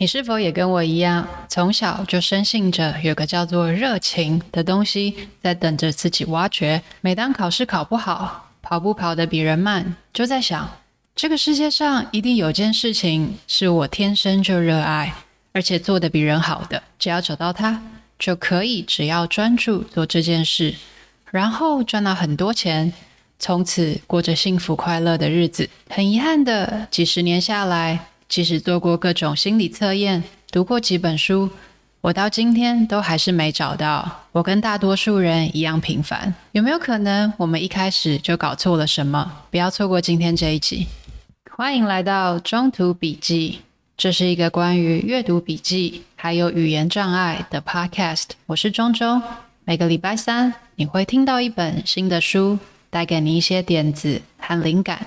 你是否也跟我一样，从小就深信着有个叫做热情的东西在等着自己挖掘？每当考试考不好，跑步跑得比人慢，就在想，这个世界上一定有件事情是我天生就热爱，而且做得比人好的。只要找到它，就可以只要专注做这件事，然后赚到很多钱，从此过着幸福快乐的日子。很遗憾的，几十年下来。即使做过各种心理测验，读过几本书，我到今天都还是没找到。我跟大多数人一样平凡。有没有可能我们一开始就搞错了什么？不要错过今天这一集。欢迎来到中途笔记，这是一个关于阅读笔记还有语言障碍的 podcast。我是中中，每个礼拜三你会听到一本新的书，带给你一些点子和灵感。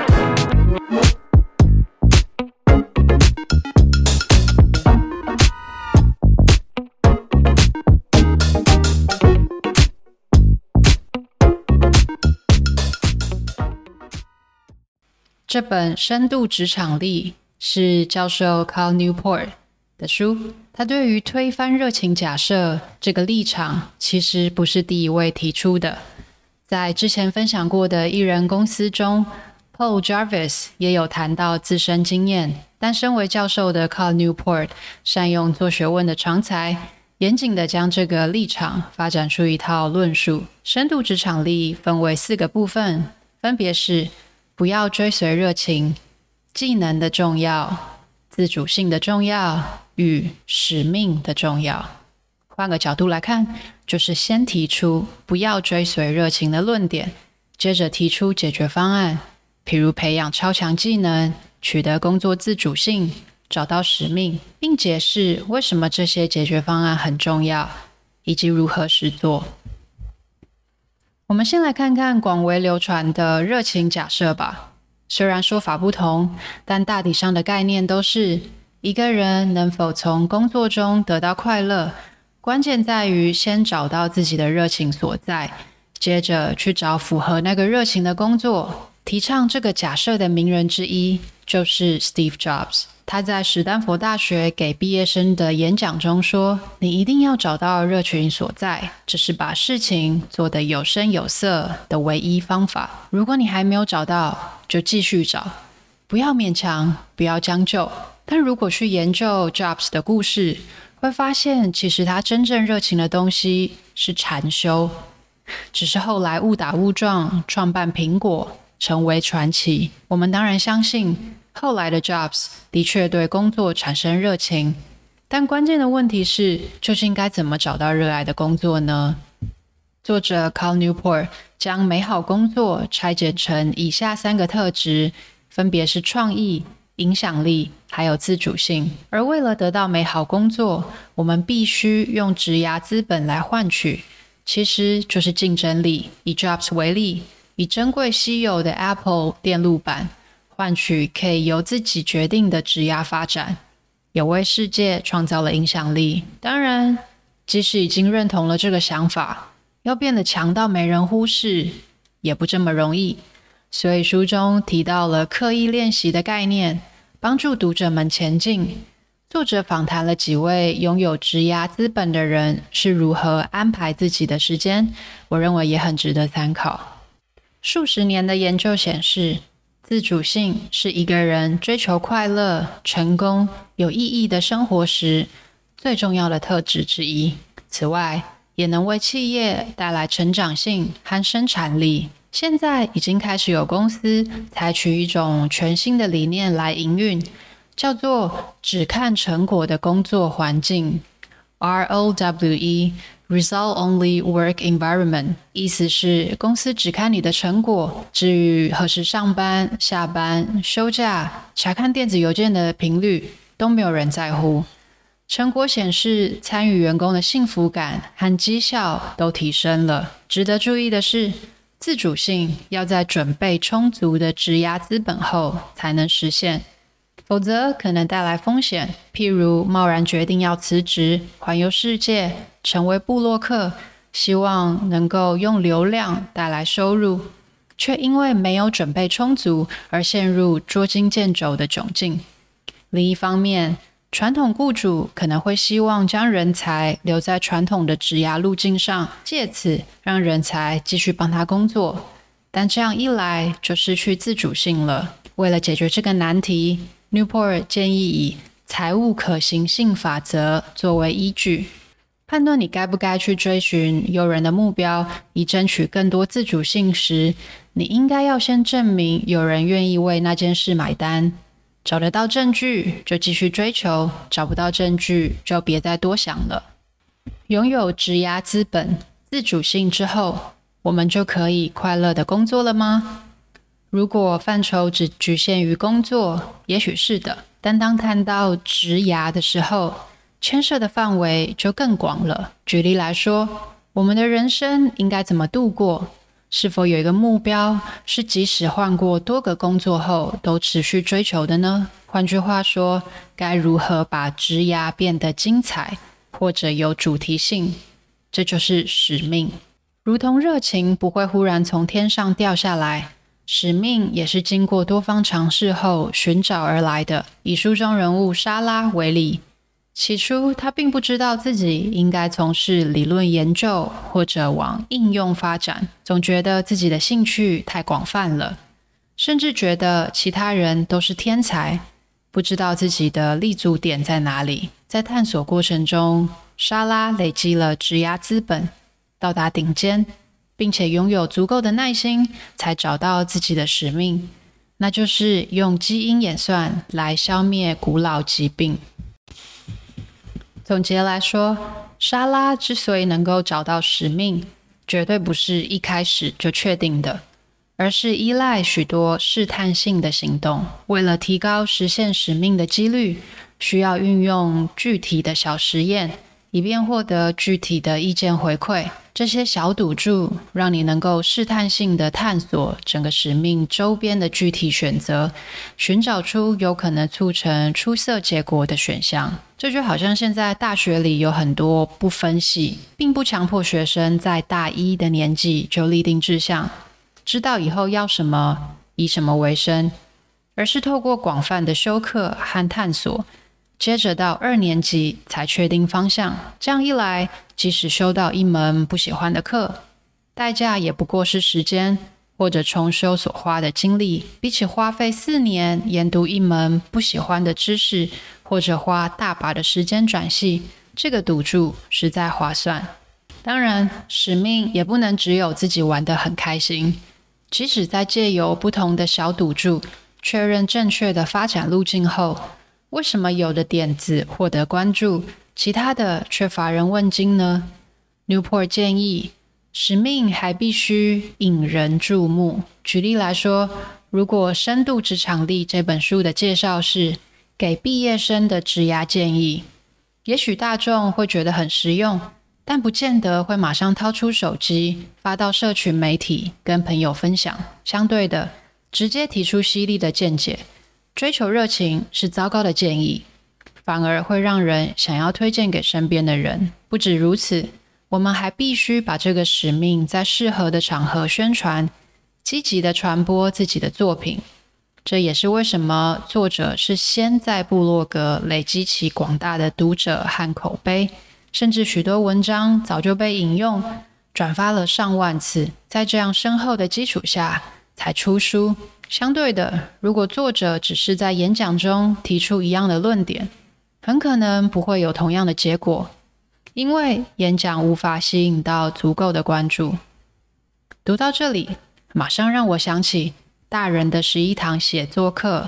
这本《深度职场力》是教授 Carl Newport 的书。他对于推翻热情假设这个立场，其实不是第一位提出的。在之前分享过的艺人公司中，Paul Jarvis 也有谈到自身经验。但身为教授的 Carl Newport 善用做学问的长才，严谨地将这个立场发展出一套论述。深度职场力分为四个部分，分别是。不要追随热情，技能的重要，自主性的重要与使命的重要。换个角度来看，就是先提出不要追随热情的论点，接着提出解决方案，譬如培养超强技能、取得工作自主性、找到使命，并解释为什么这些解决方案很重要，以及如何实作。我们先来看看广为流传的热情假设吧。虽然说法不同，但大体上的概念都是：一个人能否从工作中得到快乐，关键在于先找到自己的热情所在，接着去找符合那个热情的工作。提倡这个假设的名人之一就是 Steve Jobs。他在史丹佛大学给毕业生的演讲中说：“你一定要找到热情所在，这是把事情做得有声有色的唯一方法。如果你还没有找到，就继续找，不要勉强，不要将就。但如果去研究 Jobs 的故事，会发现其实他真正热情的东西是禅修，只是后来误打误撞创办苹果，成为传奇。我们当然相信。”后来的 Jobs 的确对工作产生热情，但关键的问题是，究竟该怎么找到热爱的工作呢？作者 Carl Newport 将美好工作拆解成以下三个特质，分别是创意、影响力，还有自主性。而为了得到美好工作，我们必须用职涯资本来换取，其实就是竞争力。以 Jobs 为例，以珍贵稀有的 Apple 电路板。换取可以由自己决定的职业发展，也为世界创造了影响力。当然，即使已经认同了这个想法，要变得强到没人忽视，也不这么容易。所以书中提到了刻意练习的概念，帮助读者们前进。作者访谈了几位拥有职业资本的人是如何安排自己的时间，我认为也很值得参考。数十年的研究显示，自主性是一个人追求快乐、成功、有意义的生活时最重要的特质之一。此外，也能为企业带来成长性和生产力。现在已经开始有公司采取一种全新的理念来营运，叫做“只看成果的工作环境 ”（ROWE）。Result only work environment，意思是公司只看你的成果，至于何时上班、下班、休假、查看电子邮件的频率都没有人在乎。成果显示，参与员工的幸福感和绩效都提升了。值得注意的是，自主性要在准备充足的质押资本后才能实现，否则可能带来风险，譬如贸然决定要辞职、环游世界、成为部落客，希望能够用流量带来收入，却因为没有准备充足而陷入捉襟见肘的窘境。另一方面，传统雇主可能会希望将人才留在传统的职涯路径上，借此让人才继续帮他工作，但这样一来就失去自主性了。为了解决这个难题，Newport 建议以财务可行性法则作为依据，判断你该不该去追寻诱人的目标，以争取更多自主性时，你应该要先证明有人愿意为那件事买单。找得到证据就继续追求，找不到证据就别再多想了。拥有质押资本、自主性之后，我们就可以快乐的工作了吗？如果范畴只局限于工作，也许是的。但当谈到职涯的时候，牵涉的范围就更广了。举例来说，我们的人生应该怎么度过？是否有一个目标，是即使换过多个工作后都持续追求的呢？换句话说，该如何把职涯变得精彩，或者有主题性？这就是使命。如同热情不会忽然从天上掉下来，使命也是经过多方尝试后寻找而来的。以书中人物莎拉为例。起初，他并不知道自己应该从事理论研究或者往应用发展，总觉得自己的兴趣太广泛了，甚至觉得其他人都是天才，不知道自己的立足点在哪里。在探索过程中，莎拉累积了职涯资本，到达顶尖，并且拥有足够的耐心，才找到自己的使命，那就是用基因演算来消灭古老疾病。总结来说，莎拉之所以能够找到使命，绝对不是一开始就确定的，而是依赖许多试探性的行动。为了提高实现使命的几率，需要运用具体的小实验。以便获得具体的意见回馈，这些小赌注让你能够试探性的探索整个使命周边的具体选择，寻找出有可能促成出色结果的选项。这就好像现在大学里有很多不分系，并不强迫学生在大一的年纪就立定志向，知道以后要什么，以什么为生，而是透过广泛的修课和探索。接着到二年级才确定方向，这样一来，即使修到一门不喜欢的课，代价也不过是时间或者重修所花的精力，比起花费四年研读一门不喜欢的知识，或者花大把的时间转系，这个赌注实在划算。当然，使命也不能只有自己玩得很开心，即使在借由不同的小赌注确认正确的发展路径后。为什么有的点子获得关注，其他的却乏人问津呢？Newport 建议，使命还必须引人注目。举例来说，如果《深度职场力》这本书的介绍是给毕业生的职涯建议，也许大众会觉得很实用，但不见得会马上掏出手机发到社群媒体跟朋友分享。相对的，直接提出犀利的见解。追求热情是糟糕的建议，反而会让人想要推荐给身边的人。不止如此，我们还必须把这个使命在适合的场合宣传，积极地传播自己的作品。这也是为什么作者是先在部落格累积起广大的读者和口碑，甚至许多文章早就被引用、转发了上万次，在这样深厚的基础下才出书。相对的，如果作者只是在演讲中提出一样的论点，很可能不会有同样的结果，因为演讲无法吸引到足够的关注。读到这里，马上让我想起《大人的十一堂写作课》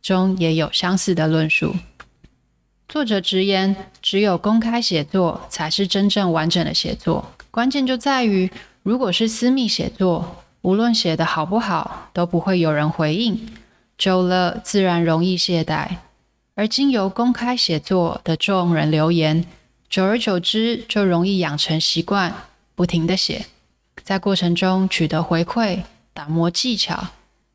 中也有相似的论述。作者直言，只有公开写作才是真正完整的写作，关键就在于，如果是私密写作。无论写得好不好，都不会有人回应，久了自然容易懈怠。而经由公开写作的众人留言，久而久之就容易养成习惯，不停地写，在过程中取得回馈，打磨技巧，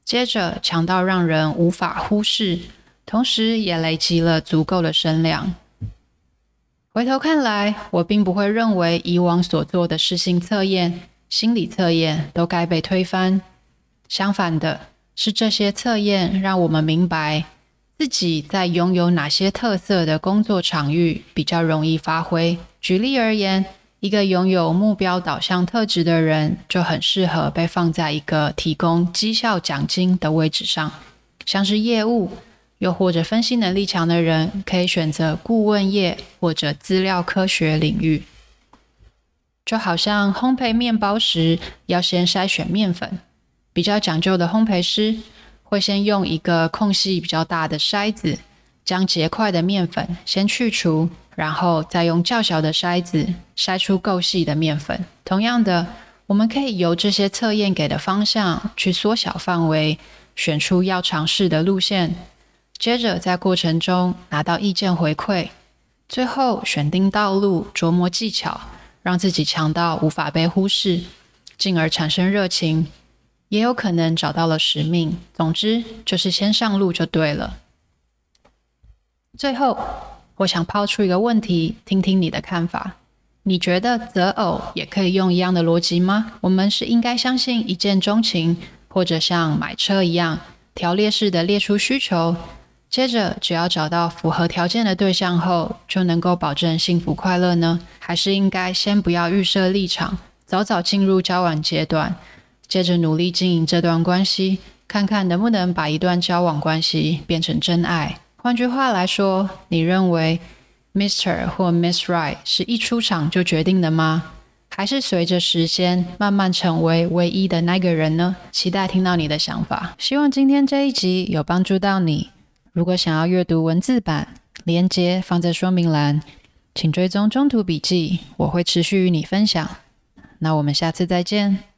接着强到让人无法忽视，同时也累积了足够的声量。回头看来，我并不会认为以往所做的适性测验、心理测验都该被推翻。相反的，是这些测验让我们明白自己在拥有哪些特色的工作场域比较容易发挥。举例而言，一个拥有目标导向特质的人就很适合被放在一个提供绩效奖金的位置上，像是业务。又或者分析能力强的人，可以选择顾问业或者资料科学领域。就好像烘焙面包时，要先筛选面粉。比较讲究的烘焙师，会先用一个空隙比较大的筛子，将结块的面粉先去除，然后再用较小的筛子筛出够细的面粉。同样的，我们可以由这些测验给的方向，去缩小范围，选出要尝试的路线。接着，在过程中拿到意见回馈，最后选定道路，琢磨技巧，让自己强到无法被忽视，进而产生热情，也有可能找到了使命。总之，就是先上路就对了。最后，我想抛出一个问题，听听你的看法。你觉得择偶也可以用一样的逻辑吗？我们是应该相信一见钟情，或者像买车一样条列式的列出需求？接着，只要找到符合条件的对象后，就能够保证幸福快乐呢？还是应该先不要预设立场，早早进入交往阶段，接着努力经营这段关系，看看能不能把一段交往关系变成真爱？换句话来说，你认为 Mister 或 Miss Right 是一出场就决定的吗？还是随着时间慢慢成为唯一的那个人呢？期待听到你的想法。希望今天这一集有帮助到你。如果想要阅读文字版，连接放在说明栏，请追踪中途笔记，我会持续与你分享。那我们下次再见。